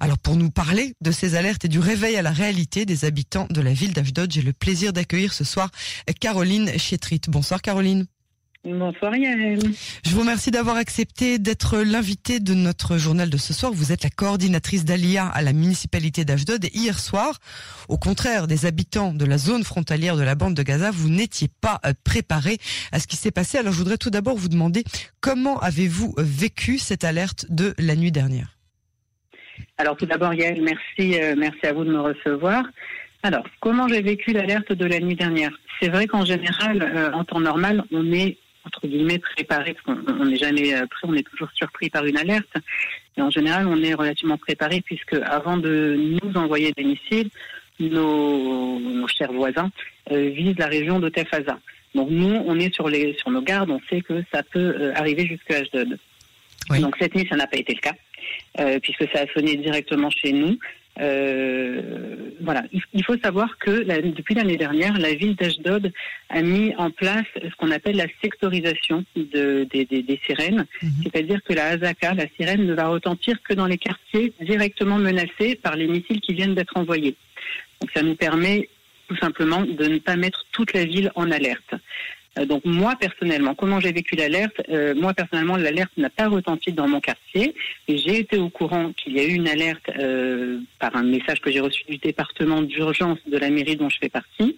Alors pour nous parler de ces alertes et du réveil à la réalité des habitants de la ville d'Ashdod, j'ai le plaisir d'accueillir ce soir Caroline Chétrit. Bonsoir Caroline. Bonsoir Yael. Je vous remercie d'avoir accepté d'être l'invité de notre journal de ce soir. Vous êtes la coordinatrice d'Alia à la municipalité d'Ashdod et hier soir, au contraire des habitants de la zone frontalière de la bande de Gaza, vous n'étiez pas euh, préparé à ce qui s'est passé. Alors je voudrais tout d'abord vous demander comment avez-vous euh, vécu cette alerte de la nuit dernière? Alors tout d'abord Yael, merci, euh, merci à vous de me recevoir. Alors, comment j'ai vécu l'alerte de la nuit dernière? C'est vrai qu'en général, en temps normal, on est entre guillemets préparé, parce qu'on n'est jamais euh, prêt, on est toujours surpris par une alerte. Et en général, on est relativement préparé puisque avant de nous envoyer des missiles, nos, chers voisins euh, visent la région de Tefaza. Donc nous, on est sur, les, sur nos gardes, on sait que ça peut euh, arriver jusqu'à Ashdod. Donc cette nuit, ça n'a pas été le cas, puisque ça a sonné directement chez nous. Euh, voilà, il faut savoir que depuis l'année dernière, la ville d'Ashdod a mis en place ce qu'on appelle la sectorisation de, des, sirènes, mhm. c'est-à-dire que la Hazaka, la sirène, ne va retentir que dans les quartiers directement menacés par les missiles qui viennent d'être envoyés. Donc ça nous permet tout simplement de ne pas mettre toute la ville en alerte. Euh, donc moi personnellement, comment j'ai vécu l'alerte euh, Moi personnellement, l'alerte n'a pas retenti dans mon quartier. J'ai été au courant qu'il y a eu une alerte euh, par un message que j'ai reçu du département d'urgence de la mairie dont je fais partie.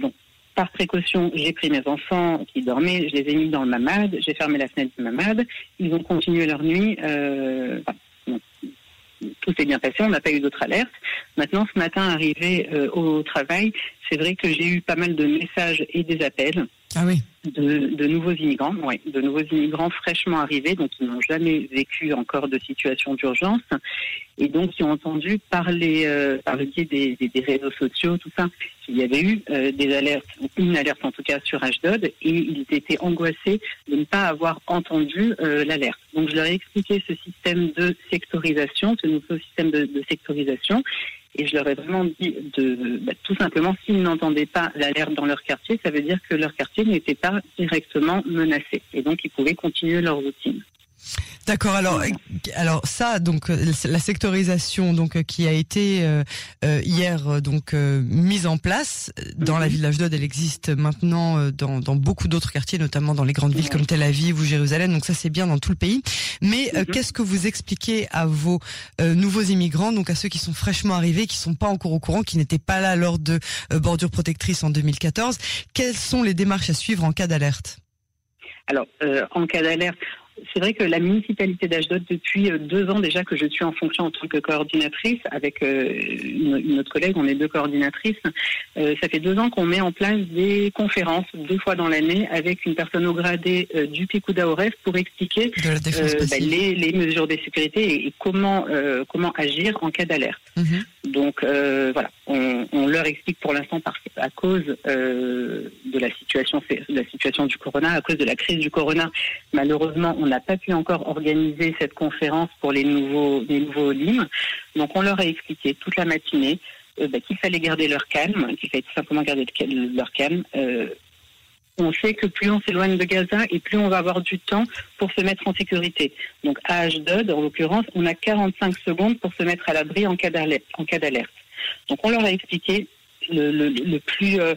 donc par précaution, j'ai pris mes enfants qui dormaient, je les ai mis dans le mamad, j'ai fermé la fenêtre du mamad. Ils ont continué leur nuit. Tout s'est bien passé, on n'a pas eu d'autres alertes. Maintenant, ce matin, arrivé au travail, c'est vrai que j'ai eu pas mal de messages et des appels ah oui. De, nouveaux immigrants, oui, de nouveaux immigrants fraîchement arrivés, donc qui n'ont jamais vécu encore de situation d'urgence, et donc qui ont entendu parler euh, par le biais des, réseaux sociaux, tout ça, qu'il y avait eu euh, des alertes, une alerte en tout cas sur Ashdod, et ils étaient angoissés de ne pas avoir entendu euh, l'alerte. Donc je leur ai expliqué ce système de sectorisation, ce nouveau système de, de sectorisation, et je leur ai vraiment dit de, bah, tout simplement, s'ils n'entendaient pas l'alerte dans leur quartier, ça veut dire que leur quartier n'était pas directement menacé. Et donc, ils pouvaient continuer leur routine. D'accord. Alors, alors ça, donc euh, la sectorisation, donc euh, qui a été euh, hier donc mise en place dans la mhm. ville d'Ashdod, elle existe maintenant dans, dans beaucoup d'autres quartiers, notamment dans les grandes villes comme Tel Aviv ou Jérusalem. Donc ça, c'est bien dans tout le pays. Mais mhm. qu'est-ce que vous expliquez à vos nouveaux immigrants, donc à ceux qui sont fraîchement arrivés, qui sont pas encore au courant, qui n'étaient pas là lors de bordure protectrice en 2014 Quelles sont les démarches à suivre en cas d'alerte? Alors, en cas d'alerte, c'est vrai que la municipalité d'Ashdod, depuis euh, deux ans déjà que je suis en fonction en tant que coordinatrice, avec euh, une, autre collègue, on est deux coordinatrices, euh, ça fait deux ans qu'on met en place des conférences deux fois dans l'année avec une personne au gradé du Picouda Oref pour expliquer bah, les, mesures de sécurité et, comment, comment agir en cas d'alerte. Mhm. Donc voilà, on, leur explique pour l'instant à cause de la situation, la situation du corona, à cause de la crise du corona, malheureusement, on n'a pas pu encore organiser cette conférence pour les nouveaux, les nouveaux LIM. Donc on leur a expliqué toute la matinée euh, bah, qu'il fallait garder leur calme, qu'il fallait tout simplement garder leur calme. Euh, on sait que plus on s'éloigne de Gaza et plus on va avoir du temps pour se mettre en sécurité. Donc à Ashdod, en l'occurrence, on a 45 secondes pour se mettre à l'abri en cas d'alerte. Donc on leur a expliqué le, plus, euh,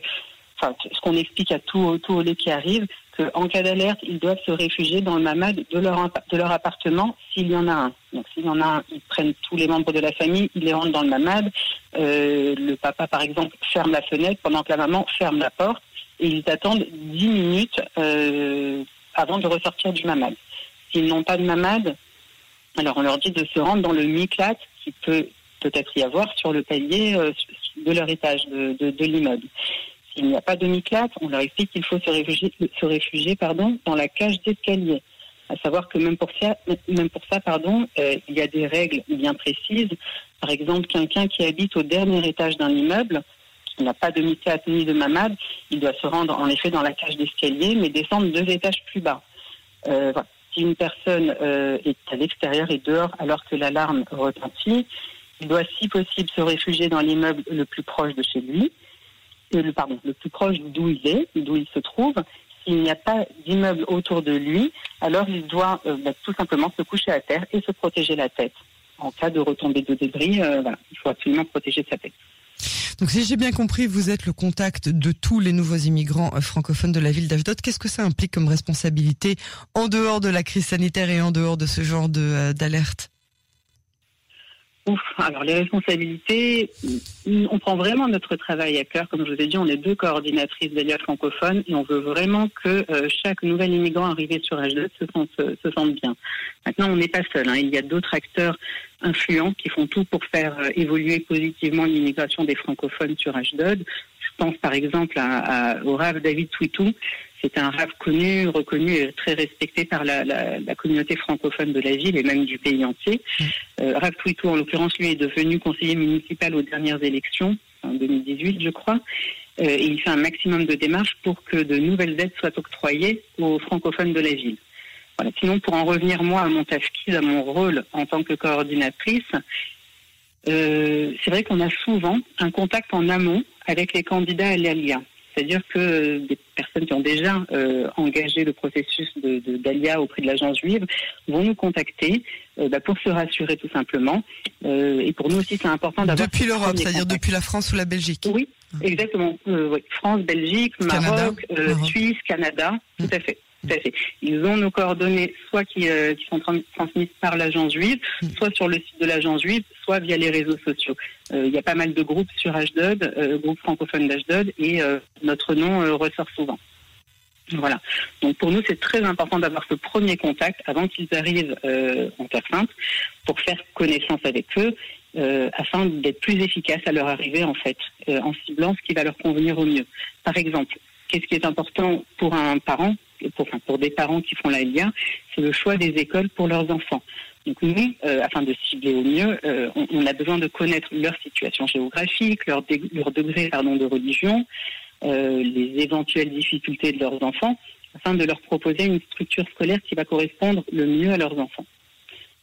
enfin, ce qu'on explique à tous tout les qui arrivent, en cas d'alerte, ils doivent se réfugier dans le mamad de leur, de leur appartement s'il y en a un. Donc s'il y en a un, ils prennent tous les membres de la famille, ils les rentrent dans le mamad. Euh, le papa, par exemple, ferme la fenêtre pendant que la maman ferme la porte et ils attendent 10 minutes euh, avant de ressortir du mamad. S'ils n'ont pas de mamad, alors on leur dit de se rendre dans le miklat qui peut peut-être y avoir sur le palier euh, de leur étage de, de l'immeuble. S'il n'y a pas de mi-classe, on leur explique qu'il faut se réfugier, se réfugier pardon, dans la cage d'escalier. À savoir que même pour ça, même pour ça pardon, euh, il y a des règles bien précises. Par exemple, quelqu'un qui habite au dernier étage d'un immeuble, qui n'a pas de mi-classe ni de mamad, il doit se rendre en effet dans la cage d'escalier, mais descendre deux étages plus bas. Euh, Si une personne euh, est à l'extérieur et dehors alors que l'alarme retentit, il doit si possible se réfugier dans l'immeuble le plus proche de chez lui le, pardon, le plus proche d'où il est, d'où il se trouve. S'il n'y a pas d'immeuble autour de lui, alors il doit euh, bah, tout simplement se coucher à terre et se protéger la tête. en cas de retombée de débris, voilà, il faut absolument protéger sa tête. Donc si j'ai bien compris, vous êtes le contact de tous les nouveaux immigrants francophones de la ville d'Ashdod. Qu'est-ce que ça implique comme responsabilité en dehors de la crise sanitaire et en dehors de ce genre d'alerte? Alors les responsabilités, on prend vraiment notre travail à cœur. Comme je vous ai dit, on est deux coordinatrices d'Alia francophones et on veut vraiment que euh, chaque nouvel immigrant arrivé sur H2 se sente, se sente bien. Maintenant, on n'est pas seul. Hein. Il y a d'autres acteurs influents qui font tout pour faire euh, évoluer positivement l'immigration des francophones sur H2. Je pense par exemple au RAV David Twitou, c'est un rave connu, reconnu et très respecté par la, communauté francophone de la ville et même du pays entier. Mm. Euh, Rav Twitou, en l'occurrence, lui est devenu conseiller municipal aux dernières élections, en 2018, je crois. Euh, et il fait un maximum de démarches pour que de nouvelles aides soient octroyées aux francophones de la ville. Voilà. Sinon, pour en revenir moi à mon tafkid, à mon rôle en tant que coordinatrice, euh, c'est vrai qu'on a souvent un contact en amont avec les candidats à l'ALIA. C'est-à-dire que des personnes qui ont déjà euh, engagé le processus d'ALIA de, auprès de l'agence juive vont nous contacter euh, bah, pour se rassurer tout simplement. Euh, et pour nous aussi, c'est important d'avoir... Depuis l'Europe, c'est-à-dire depuis la France ou la Belgique Oui, exactement. France, Belgique, Maroc, Suisse, Canada, tout à fait. Ils ont nos coordonnées, soit qui, euh, sont transmises par l'agence juive, hmm. soit sur le site de l'agence juive, soit via les réseaux sociaux. Euh, il y a pas mal de groupes sur Ashdod, euh, groupes francophones d'Ashdod, et notre nom ressort souvent. Voilà. Donc pour nous, c'est très important d'avoir ce premier contact avant qu'ils arrivent en Terre Sainte pour faire connaissance avec eux, afin d'être plus efficace à leur arrivée en fait, en ciblant ce qui va leur convenir au mieux. Par exemple, qu'est-ce qui est important pour un parent pour, des parents qui font la LIA, c'est le choix des écoles pour leurs enfants. Donc nous, euh, afin de cibler au mieux, euh, on, a besoin de connaître leur situation géographique, leur, degré de religion, euh, les éventuelles difficultés de leurs enfants, afin de leur proposer une structure scolaire qui va correspondre le mieux à leurs enfants.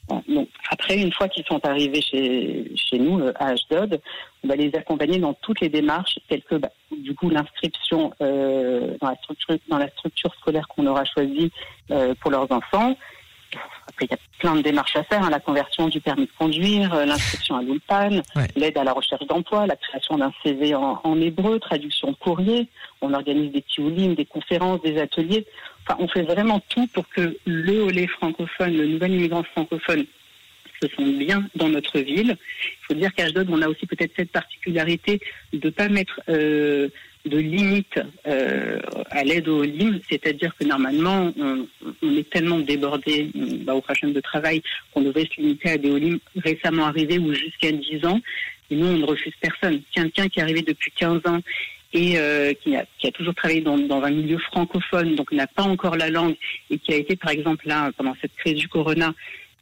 Donc, après, une fois qu'ils sont arrivés chez, chez nous, à Ashdod, on va les accompagner dans toutes les démarches, telles que bah, du coup l'inscription euh, dans, la structure, dans la structure scolaire qu'on aura choisie euh, pour leurs enfants, après, il y a plein de démarches à faire, hein, la conversion du permis de conduire, euh, l'inscription à l'ULPAN, l'aide à la recherche d'emploi, la création d'un CV en, hébreu, traduction courrier. On organise des tioulim, des conférences, des ateliers. Enfin, on fait vraiment tout pour que le Olé francophone, le nouvel immigrant francophone, se sente bien dans notre ville. Il faut dire qu'à Ashdod, on a aussi peut-être cette particularité de ne pas mettre euh, de limite euh, à l'aide au LIM, c'est-à-dire que normalement, on, est tellement débordé bah, au prochain de travail qu'on devrait se limiter à des OLIM récemment arrivés ou jusqu'à 10 ans. Et nous, on ne refuse personne. Quelqu'un qui est arrivé depuis 15 ans et euh, qui, a, qui, a, toujours travaillé dans, dans, un milieu francophone, donc n'a pas encore la langue, et qui a été, par exemple, là, pendant cette crise du corona,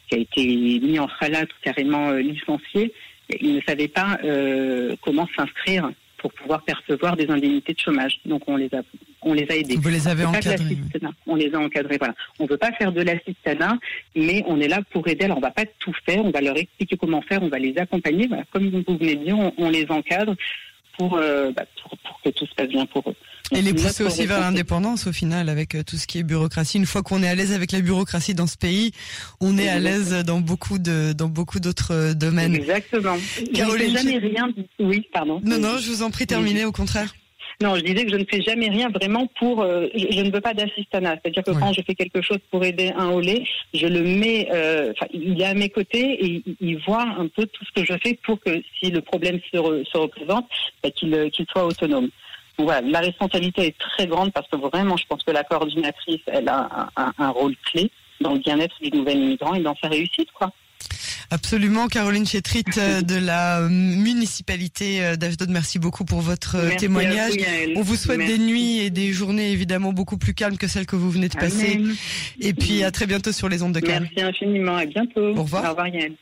qui a été mis en ou carrément euh, licencié, il ne savait pas euh, comment s'inscrire pour pouvoir percevoir des indemnités de chômage. Donc on les a, on les a aidés. Vous les avez encadrés. On les a encadrés. Voilà. On veut pas faire de l'assistanat, mais on est là pour aider. Alors on va pas tout faire. On va leur expliquer comment faire. On va les accompagner. Voilà. Comme vous venez de dire, on, les encadre pour, euh, bah, pour, pour que tout se passe bien pour eux. Et les pousser aussi vers l'indépendance au final avec euh, tout ce qui est bureaucratie. Une fois qu'on est à l'aise avec la bureaucratie dans ce pays, on est à l'aise dans beaucoup de dans beaucoup d'autres euh, domaines. Exactement. Caroline, jamais rien. Oui, pardon. Non, non, je vous en prie, terminez au contraire. Non, je disais que je ne fais jamais rien vraiment pour. Euh, je, ne veux pas d'assistanat. C'est-à-dire que quand je fais quelque chose pour aider un olé, je le mets. Euh, il est à mes côtés et il, voit un peu tout ce que je fais pour que si le problème se, se représente, bah, qu'il soit autonome voilà, la responsabilité est très grande parce que vraiment, je pense que la coordinatrice, elle a un, rôle clé dans le bien-être du nouvel immigrant et dans sa réussite, quoi. Absolument, Caroline Chétrit euh, de la municipalité euh, d'Ashdod, merci beaucoup pour votre euh, témoignage. On vous souhaite des nuits et des journées évidemment beaucoup plus calmes que celles que vous venez de passer. Et puis à très bientôt sur les ondes de Cannes. Merci infiniment, à bientôt. Au revoir. Au revoir Yann.